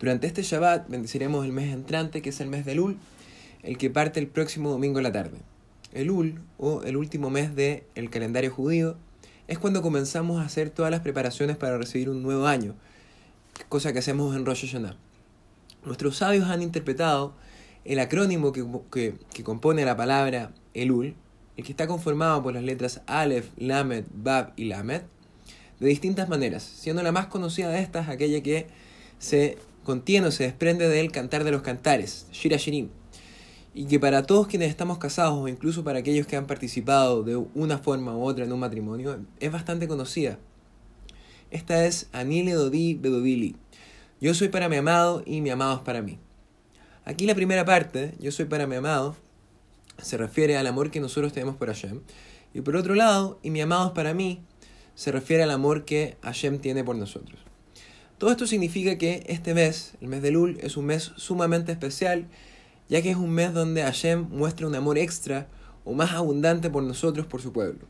Durante este Shabbat bendeciremos el mes entrante, que es el mes de Lul, el que parte el próximo domingo en la tarde. El Ul, o el último mes del el calendario judío, es cuando comenzamos a hacer todas las preparaciones para recibir un nuevo año, cosa que hacemos en Rosh Hashanah. Nuestros sabios han interpretado el acrónimo que, que, compone la palabra Elul, el que está conformado por las letras Aleph, Lamed, Bab y Lamed, de distintas maneras, siendo la más conocida de estas aquella que se contiene o se desprende del cantar de los cantares, Shira Shirim, y que para todos quienes estamos casados o incluso para aquellos que han participado de una forma u otra en un matrimonio, es bastante conocida. Esta es Anile Dodi Bedovili. Yo soy para mi amado y mi amado es para mí. Aquí la primera parte, yo soy para mi amado, se refiere al amor que nosotros tenemos por Hashem. Y por otro lado, y mi amado es para mí, se refiere al amor que Hashem tiene por nosotros. Todo esto significa que este mes, el mes de Lul, es un mes sumamente especial ya que es un mes donde Hashem muestra un amor extra o más abundante por nosotros, por su pueblo.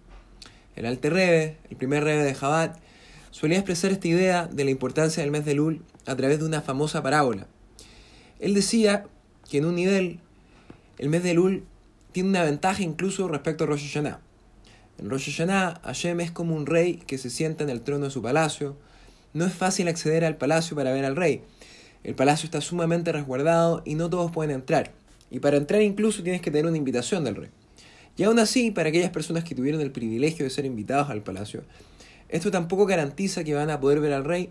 El Alte Rebe, el primer Rebe de Jabat, solía expresar esta idea de la importancia del mes de Lul a través de una famosa parábola. Él decía que en un nivel, el mes de Lul tiene una ventaja incluso respecto a Rosh Hashanah. En Rosh Hashanah, Hashem es como un rey que se sienta en el trono de su palacio. No es fácil acceder al palacio para ver al rey, el palacio está sumamente resguardado y no todos pueden entrar. Y para entrar incluso tienes que tener una invitación del rey. Y aún así, para aquellas personas que tuvieron el privilegio de ser invitados al palacio, esto tampoco garantiza que van a poder ver al rey.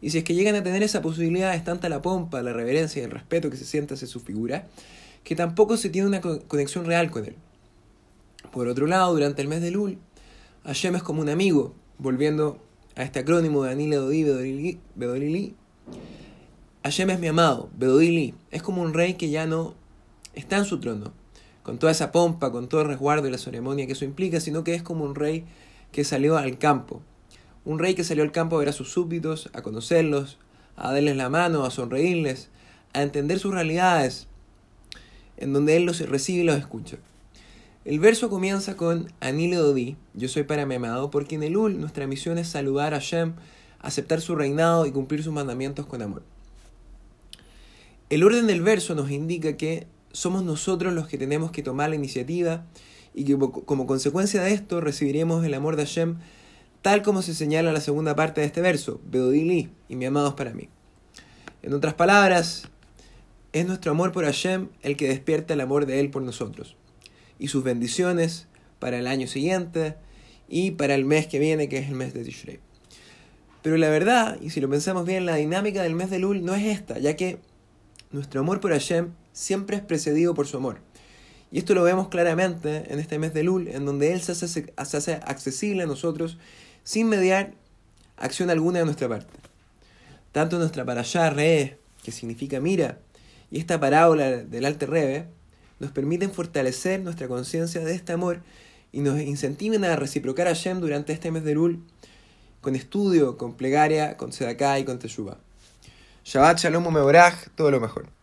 Y si es que llegan a tener esa posibilidad, es tanta la pompa, la reverencia y el respeto que se siente hacia su figura, que tampoco se tiene una conexión real con él. Por otro lado, durante el mes de Lul, Hashem es como un amigo, volviendo a este acrónimo de Anile Dodi Bedolili, Hashem es mi amado, Bedodili, es como un rey que ya no está en su trono, con toda esa pompa, con todo el resguardo y la ceremonia que eso implica, sino que es como un rey que salió al campo. Un rey que salió al campo a ver a sus súbditos, a conocerlos, a darles la mano, a sonreírles, a entender sus realidades, en donde él los recibe y los escucha. El verso comienza con Anile Dodi, yo soy para mi amado, porque en el Ul nuestra misión es saludar a Hashem, aceptar su reinado y cumplir sus mandamientos con amor. El orden del verso nos indica que somos nosotros los que tenemos que tomar la iniciativa y que como consecuencia de esto recibiremos el amor de Hashem tal como se señala en la segunda parte de este verso, Bedodili y mi amados para mí. En otras palabras, es nuestro amor por Hashem el que despierta el amor de Él por nosotros y sus bendiciones para el año siguiente y para el mes que viene, que es el mes de Tishrei. Pero la verdad, y si lo pensamos bien, la dinámica del mes de Lul no es esta, ya que nuestro amor por Hashem siempre es precedido por su amor. Y esto lo vemos claramente en este mes de Lul, en donde Él se hace, accesible a nosotros sin mediar acción alguna de nuestra parte. Tanto nuestra allá Re, que significa mira, y esta parábola del Alte Rebe, nos permiten fortalecer nuestra conciencia de este amor y nos incentiven a reciprocar a Hashem durante este mes de Lul con estudio, con plegaria, con sedaká y con teshuvah. Shabbat Shalom Mevorach, todo lo mejor.